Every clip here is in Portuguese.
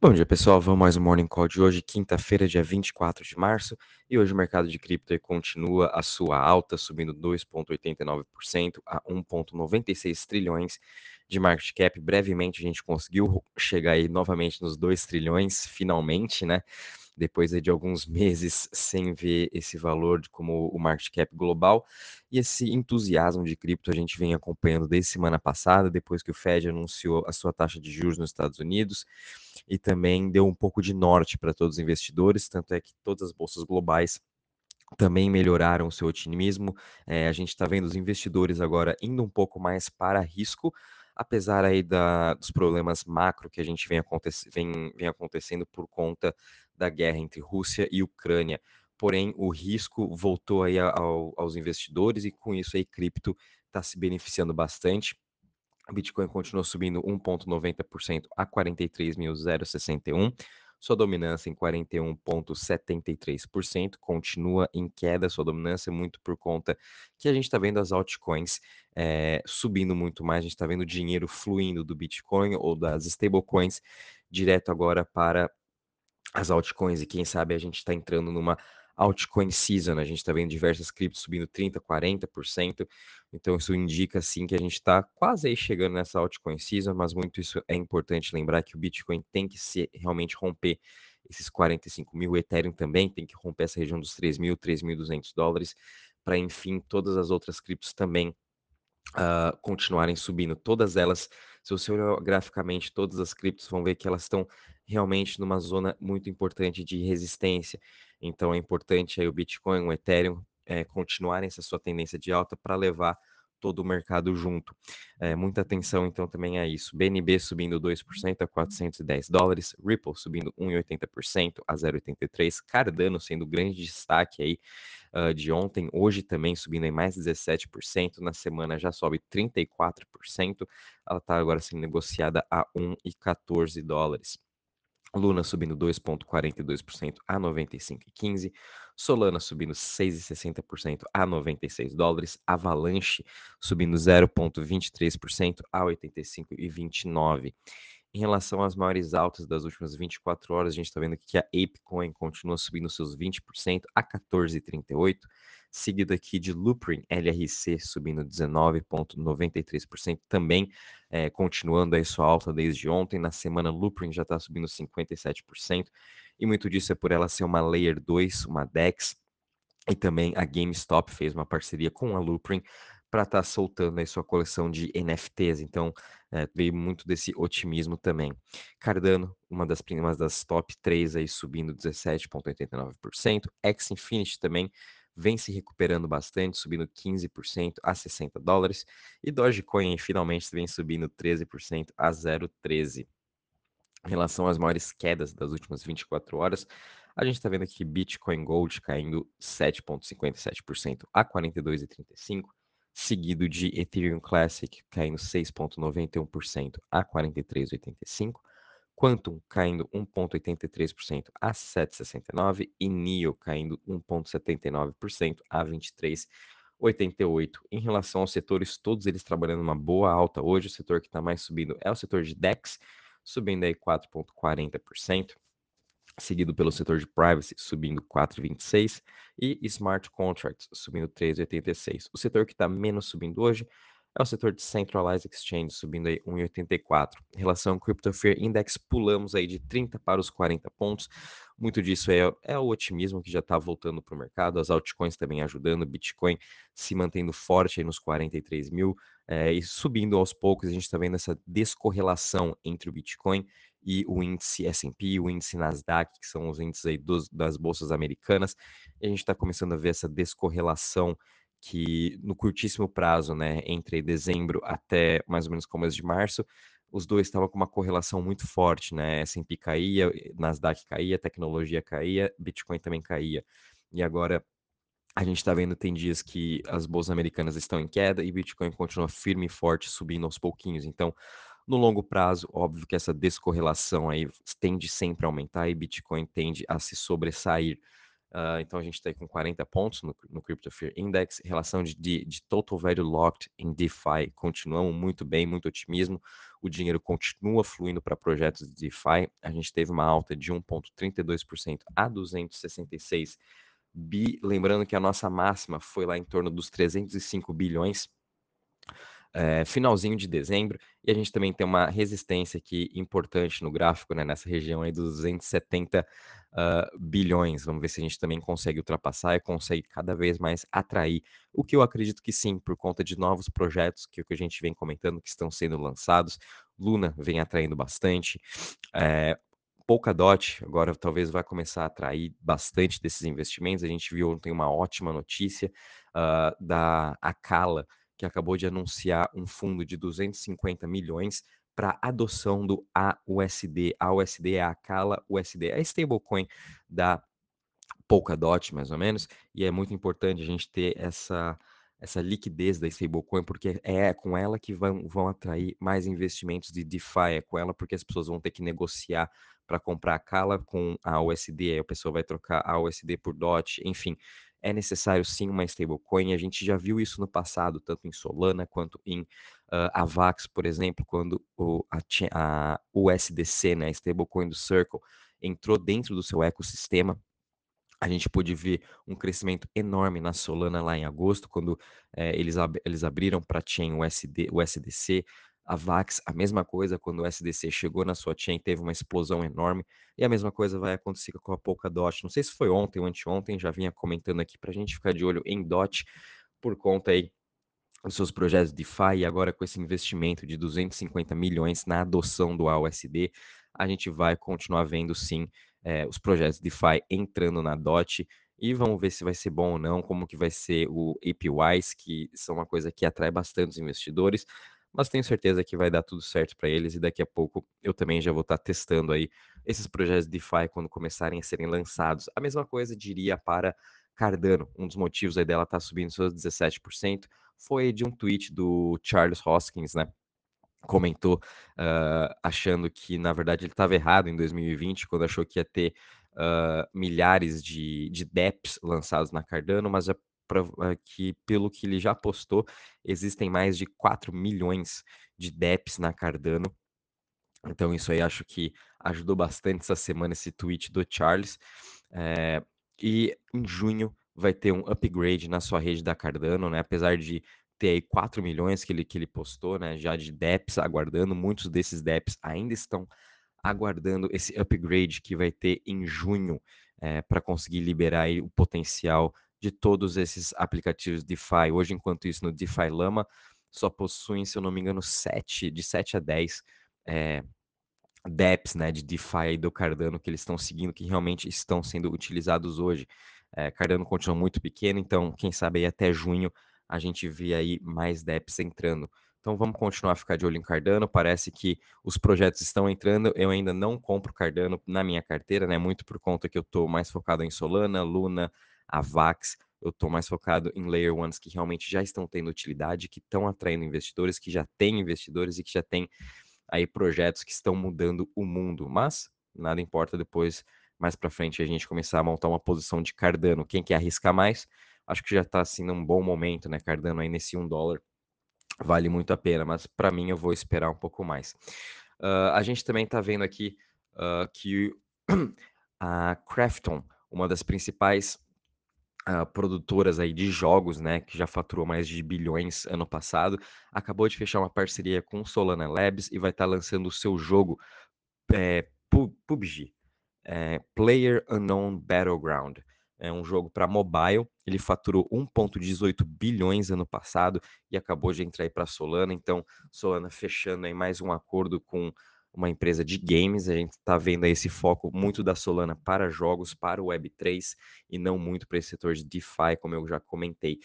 Bom dia, pessoal. Vamos mais um Morning Call de hoje, quinta-feira, dia 24 de março. E hoje o mercado de cripto continua a sua alta, subindo 2,89% a 1,96 trilhões de market cap. Brevemente a gente conseguiu chegar aí novamente nos 2 trilhões, finalmente, né? Depois de alguns meses sem ver esse valor como o market cap global. E esse entusiasmo de cripto a gente vem acompanhando desde semana passada, depois que o Fed anunciou a sua taxa de juros nos Estados Unidos e também deu um pouco de norte para todos os investidores, tanto é que todas as bolsas globais também melhoraram o seu otimismo. É, a gente está vendo os investidores agora indo um pouco mais para risco, apesar aí da, dos problemas macro que a gente vem, aconte vem, vem acontecendo por conta da guerra entre Rússia e Ucrânia. Porém, o risco voltou aí ao, aos investidores e com isso aí cripto está se beneficiando bastante. Bitcoin continuou subindo 1,90% a 43.061 sua dominância em 41,73%, continua em queda sua dominância, muito por conta que a gente está vendo as altcoins é, subindo muito mais, a gente está vendo dinheiro fluindo do Bitcoin ou das stablecoins direto agora para as altcoins, e quem sabe a gente está entrando numa altcoin season, a gente está vendo diversas criptos subindo 30%, 40%, então isso indica sim que a gente está quase aí chegando nessa altcoin season, mas muito isso é importante lembrar que o Bitcoin tem que se realmente romper esses 45 mil, o Ethereum também tem que romper essa região dos 3 mil, 3.200 dólares, para enfim todas as outras criptos também uh, continuarem subindo, todas elas, se você olhar graficamente todas as criptos, vão ver que elas estão realmente numa zona muito importante de resistência. Então é importante aí o Bitcoin, o Ethereum é, continuarem essa sua tendência de alta para levar todo o mercado junto. É, muita atenção então também a isso. BNB subindo 2% a 410 dólares, Ripple subindo 1,80% a 0,83, Cardano sendo grande destaque aí uh, de ontem, hoje também subindo em mais 17%, na semana já sobe 34%, ela está agora sendo negociada a 1,14 dólares. Luna subindo 2,42% a 95,15. Solana subindo 6,60% a 96 dólares. Avalanche subindo 0,23% a 85,29. Em relação às maiores altas das últimas 24 horas, a gente está vendo aqui que a ApeCoin continua subindo seus 20% a 14,38 seguido aqui de Loopring LRC subindo 19,93%, também é, continuando aí sua alta desde ontem. Na semana, Loopring já está subindo 57%, e muito disso é por ela ser uma Layer 2, uma DEX, e também a GameStop fez uma parceria com a Loopring para estar tá soltando aí sua coleção de NFTs. Então, é, veio muito desse otimismo também. Cardano, uma das primas das top 3 aí subindo 17,89%. X Infinity também vem se recuperando bastante, subindo 15% a 60 dólares, e Dogecoin finalmente vem subindo 13% a 0,13. Em relação às maiores quedas das últimas 24 horas, a gente está vendo aqui Bitcoin Gold caindo 7,57% a 42,35, seguido de Ethereum Classic caindo 6,91% a 43,85, Quantum caindo 1,83% a 7,69% e NIO caindo 1,79% a 23,88%. Em relação aos setores, todos eles trabalhando uma boa alta hoje. O setor que está mais subindo é o setor de DEX, subindo aí 4,40%, seguido pelo setor de privacy, subindo 4,26%, e smart contracts, subindo 3,86%. O setor que está menos subindo hoje é o setor de Centralized Exchange, subindo aí 1,84. Em relação ao Crypto Fear Index, pulamos aí de 30 para os 40 pontos. Muito disso é, é o otimismo que já está voltando para o mercado, as altcoins também ajudando, Bitcoin se mantendo forte aí nos 43 mil é, e subindo aos poucos. A gente está vendo essa descorrelação entre o Bitcoin e o índice S&P, o índice Nasdaq, que são os índices aí dos, das bolsas americanas. E a gente está começando a ver essa descorrelação que no curtíssimo prazo, né, entre dezembro até mais ou menos começo de março, os dois estavam com uma correlação muito forte, né? S&P caía, Nasdaq caía, tecnologia caía, Bitcoin também caía. E agora a gente está vendo tem dias que as bolsas americanas estão em queda e Bitcoin continua firme e forte, subindo aos pouquinhos. Então, no longo prazo, óbvio que essa descorrelação aí tende sempre a aumentar e Bitcoin tende a se sobressair Uh, então a gente está com 40 pontos no, no Crypto Fear Index. Relação de, de, de, Total Value Locked em DeFi continuamos muito bem, muito otimismo. O dinheiro continua fluindo para projetos de DeFi. A gente teve uma alta de 1,32% a 266 bi. Lembrando que a nossa máxima foi lá em torno dos 305 bilhões é, finalzinho de dezembro, e a gente também tem uma resistência aqui importante no gráfico, né, nessa região aí dos 270 uh, bilhões. Vamos ver se a gente também consegue ultrapassar e consegue cada vez mais atrair, o que eu acredito que sim, por conta de novos projetos que, que a gente vem comentando que estão sendo lançados. Luna vem atraindo bastante. É, Polkadot agora talvez vai começar a atrair bastante desses investimentos. A gente viu ontem uma ótima notícia uh, da Acala, que acabou de anunciar um fundo de 250 milhões para adoção do AUSD. A USD é a Cala USD, é a stablecoin da Polkadot, mais ou menos, e é muito importante a gente ter essa essa liquidez da stablecoin, porque é com ela que vão, vão atrair mais investimentos de DeFi, é com ela porque as pessoas vão ter que negociar para comprar a Cala com a USD, aí a pessoa vai trocar a USD por DOT, enfim, é necessário sim uma stablecoin. A gente já viu isso no passado, tanto em Solana quanto em uh, Avax, por exemplo, quando o, a, a USDC, né, a stablecoin do Circle, entrou dentro do seu ecossistema. A gente pôde ver um crescimento enorme na Solana lá em agosto, quando eh, eles, ab eles abriram para a chain USD, USDC. A VAX, a mesma coisa, quando o SDC chegou na sua chain, teve uma explosão enorme. E a mesma coisa vai acontecer com a Polkadot. Não sei se foi ontem ou anteontem, já vinha comentando aqui para a gente ficar de olho em DOT, por conta aí dos seus projetos de DeFi e agora com esse investimento de 250 milhões na adoção do AUSD, a gente vai continuar vendo sim é, os projetos de DeFi entrando na DOT e vamos ver se vai ser bom ou não, como que vai ser o APYs, que são uma coisa que atrai bastante os investidores mas tenho certeza que vai dar tudo certo para eles e daqui a pouco eu também já vou estar tá testando aí esses projetos de DeFi quando começarem a serem lançados. A mesma coisa diria para Cardano, um dos motivos aí dela estar tá subindo seus 17% foi de um tweet do Charles Hoskins, né? Comentou uh, achando que, na verdade, ele estava errado em 2020, quando achou que ia ter uh, milhares de, de DEPs lançados na Cardano, mas uh, que, pelo que ele já postou, existem mais de 4 milhões de DEPs na Cardano. Então, isso aí acho que ajudou bastante essa semana esse tweet do Charles. É, e em junho vai ter um upgrade na sua rede da Cardano, né? Apesar de ter aí 4 milhões que ele, que ele postou, né? Já de DEPs aguardando, muitos desses DEPs ainda estão aguardando esse upgrade que vai ter em junho é, para conseguir liberar o potencial de todos esses aplicativos DeFi. Hoje, enquanto isso, no DeFi Lama, só possuem, se eu não me engano, 7, de 7 a 10 é, DEPs né, de DeFi do Cardano que eles estão seguindo, que realmente estão sendo utilizados hoje. É, Cardano continua muito pequeno, então, quem sabe aí até junho a gente vê aí mais DEPs entrando. Então vamos continuar a ficar de olho em Cardano. Parece que os projetos estão entrando. Eu ainda não compro Cardano na minha carteira, né? Muito por conta que eu estou mais focado em Solana, Luna, a VAX, eu estou mais focado em layer ones que realmente já estão tendo utilidade, que estão atraindo investidores, que já têm investidores e que já têm aí projetos que estão mudando o mundo. Mas nada importa depois, mais para frente, a gente começar a montar uma posição de Cardano. Quem quer arriscar mais, acho que já está assim num bom momento, né? Cardano aí nesse 1 dólar vale muito a pena, mas para mim eu vou esperar um pouco mais. Uh, a gente também está vendo aqui uh, que a Crafton, uma das principais uh, produtoras aí de jogos, né, que já faturou mais de bilhões ano passado, acabou de fechar uma parceria com Solana Labs e vai estar tá lançando o seu jogo é, PUBG, é, Player Unknown Battleground. É um jogo para mobile. Ele faturou 1,18 bilhões ano passado e acabou de entrar aí para Solana. Então, Solana fechando aí mais um acordo com uma empresa de games. A gente está vendo esse foco muito da Solana para jogos, para o Web3 e não muito para esse setor de DeFi, como eu já comentei.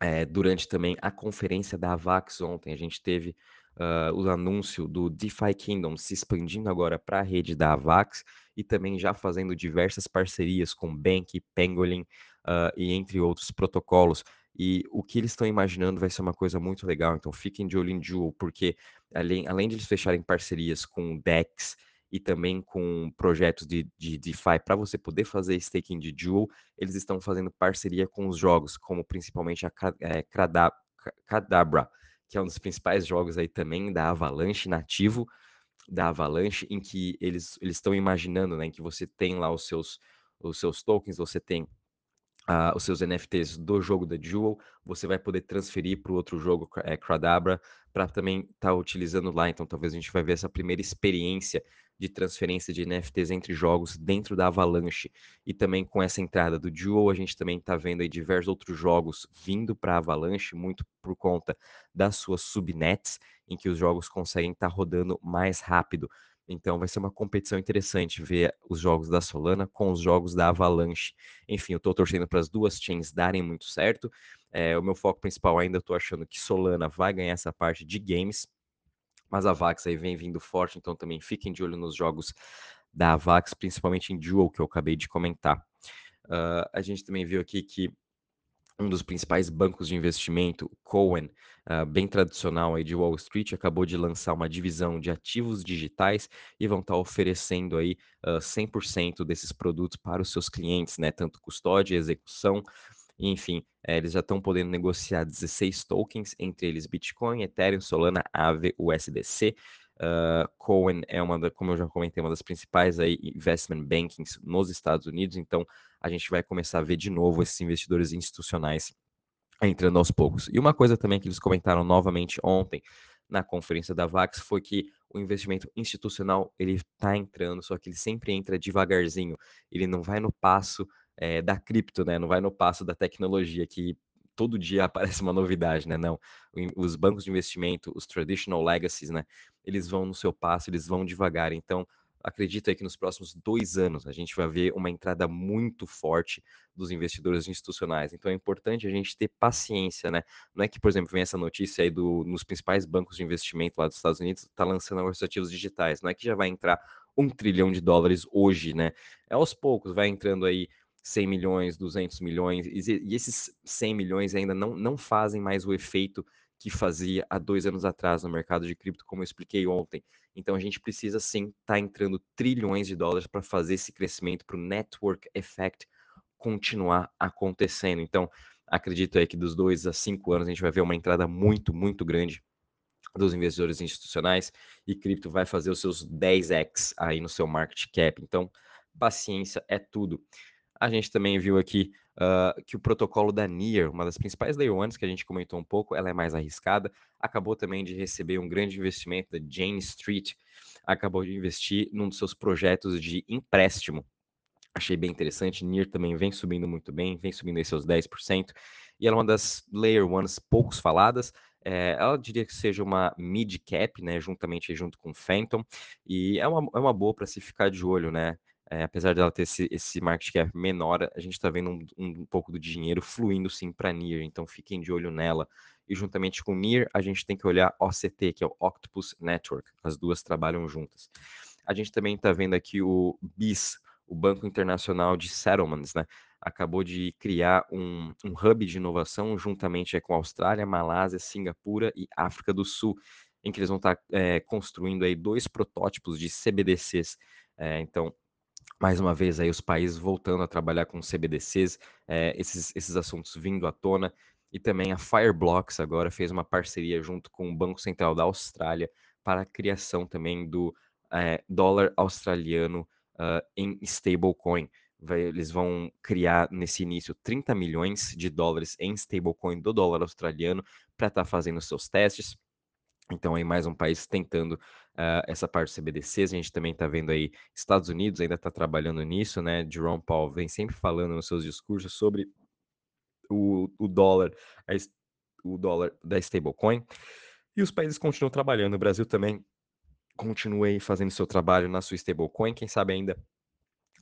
É, durante também a conferência da Avax ontem, a gente teve uh, o anúncio do DeFi Kingdom se expandindo agora para a rede da Avax e também já fazendo diversas parcerias com Bank, Pangolin uh, e entre outros protocolos. E o que eles estão imaginando vai ser uma coisa muito legal. Então fiquem de olho em Jewel, porque além, além de eles fecharem parcerias com DEX e também com projetos de, de DeFi para você poder fazer staking de Jewel, eles estão fazendo parceria com os jogos, como principalmente a é, Cadabra, que é um dos principais jogos aí também da Avalanche nativo da Avalanche, em que eles eles estão imaginando, né, que você tem lá os seus os seus tokens, você tem uh, os seus NFTs do jogo da Jewel, você vai poder transferir para o outro jogo, é, Cradabra, para também estar tá utilizando lá. Então, talvez a gente vai ver essa primeira experiência de transferência de NFTs entre jogos dentro da Avalanche. E também com essa entrada do Jewel, a gente também está vendo aí diversos outros jogos vindo para Avalanche, muito por conta das suas subnets, em que os jogos conseguem estar tá rodando mais rápido. Então vai ser uma competição interessante ver os jogos da Solana com os jogos da Avalanche. Enfim, eu estou torcendo para as duas chains darem muito certo. É, o meu foco principal ainda estou achando que Solana vai ganhar essa parte de games, mas a Vax aí vem vindo forte, então também fiquem de olho nos jogos da Vax, principalmente em Dual, que eu acabei de comentar. Uh, a gente também viu aqui que um dos principais bancos de investimento, Cohen, uh, bem tradicional aí de Wall Street, acabou de lançar uma divisão de ativos digitais e vão estar tá oferecendo aí uh, 100% desses produtos para os seus clientes, né? Tanto custódia, execução, enfim, é, eles já estão podendo negociar 16 tokens, entre eles Bitcoin, Ethereum, Solana, Aave, USDC. Uh, ah, Cohen é uma, da, como eu já comentei, uma das principais aí investment bankings nos Estados Unidos, então a gente vai começar a ver de novo esses investidores institucionais entrando aos poucos. E uma coisa também que eles comentaram novamente ontem na conferência da Vax foi que o investimento institucional ele está entrando, só que ele sempre entra devagarzinho, ele não vai no passo é, da cripto, né? Não vai no passo da tecnologia que todo dia aparece uma novidade, né? Não, os bancos de investimento, os traditional legacies, né? Eles vão no seu passo, eles vão devagar. Então, acredito aí que nos próximos dois anos a gente vai ver uma entrada muito forte dos investidores institucionais. Então é importante a gente ter paciência, né? Não é que, por exemplo, vem essa notícia aí do, nos principais bancos de investimento lá dos Estados Unidos, está lançando os ativos digitais. Não é que já vai entrar um trilhão de dólares hoje, né? É aos poucos, vai entrando aí 100 milhões, 200 milhões, e esses 100 milhões ainda não, não fazem mais o efeito que fazia há dois anos atrás no mercado de cripto, como eu expliquei ontem. Então a gente precisa sim estar tá entrando trilhões de dólares para fazer esse crescimento, para o network effect continuar acontecendo. Então acredito aí que dos dois a cinco anos a gente vai ver uma entrada muito, muito grande dos investidores institucionais e cripto vai fazer os seus 10x aí no seu market cap. Então paciência é tudo. A gente também viu aqui uh, que o protocolo da NIR, uma das principais Layer Ones que a gente comentou um pouco, ela é mais arriscada, acabou também de receber um grande investimento da Jane Street, acabou de investir num dos seus projetos de empréstimo. Achei bem interessante, NIR também vem subindo muito bem, vem subindo aí seus 10%, e ela é uma das Layer Ones poucos faladas, é, ela diria que seja uma mid cap, né, juntamente junto com Phantom, e é uma, é uma boa para se ficar de olho, né? É, apesar dela ter esse, esse market cap menor, a gente está vendo um, um, pouco do dinheiro fluindo sim para NIR, então fiquem de olho nela. E juntamente com NIR, a gente tem que olhar OCT, que é o Octopus Network, as duas trabalham juntas. A gente também está vendo aqui o BIS, o Banco Internacional de Settlements, né? Acabou de criar um, um hub de inovação juntamente com a Austrália, Malásia, Singapura e África do Sul, em que eles vão estar tá, é, construindo aí dois protótipos de CBDCs. É, então, mais uma vez aí os países voltando a trabalhar com CBDCs, é, esses, esses assuntos vindo à tona, e também a Fireblocks agora fez uma parceria junto com o Banco Central da Austrália para a criação também do é, dólar australiano uh, em stablecoin. Eles vão criar nesse início 30 milhões de dólares em stablecoin do dólar australiano para estar tá fazendo seus testes. Então, aí mais um país tentando uh, essa parte do CBDCs. A gente também está vendo aí Estados Unidos ainda está trabalhando nisso, né? Jerome Powell vem sempre falando nos seus discursos sobre o, o dólar, a, o dólar da stablecoin. E os países continuam trabalhando. O Brasil também continua aí fazendo seu trabalho na sua stablecoin. Quem sabe ainda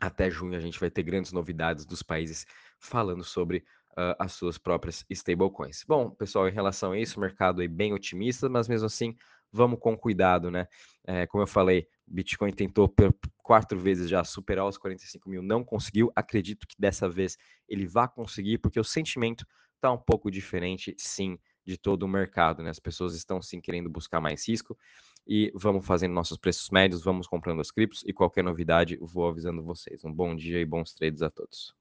até junho a gente vai ter grandes novidades dos países falando sobre uh, as suas próprias stablecoins. Bom, pessoal, em relação a isso, o mercado é bem otimista, mas mesmo assim, vamos com cuidado, né? É, como eu falei, Bitcoin tentou por quatro vezes já superar os 45 mil, não conseguiu. Acredito que dessa vez ele vai conseguir, porque o sentimento está um pouco diferente, sim, de todo o mercado, né? As pessoas estão sim querendo buscar mais risco e vamos fazendo nossos preços médios, vamos comprando as criptos e qualquer novidade vou avisando vocês. Um bom dia e bons trades a todos.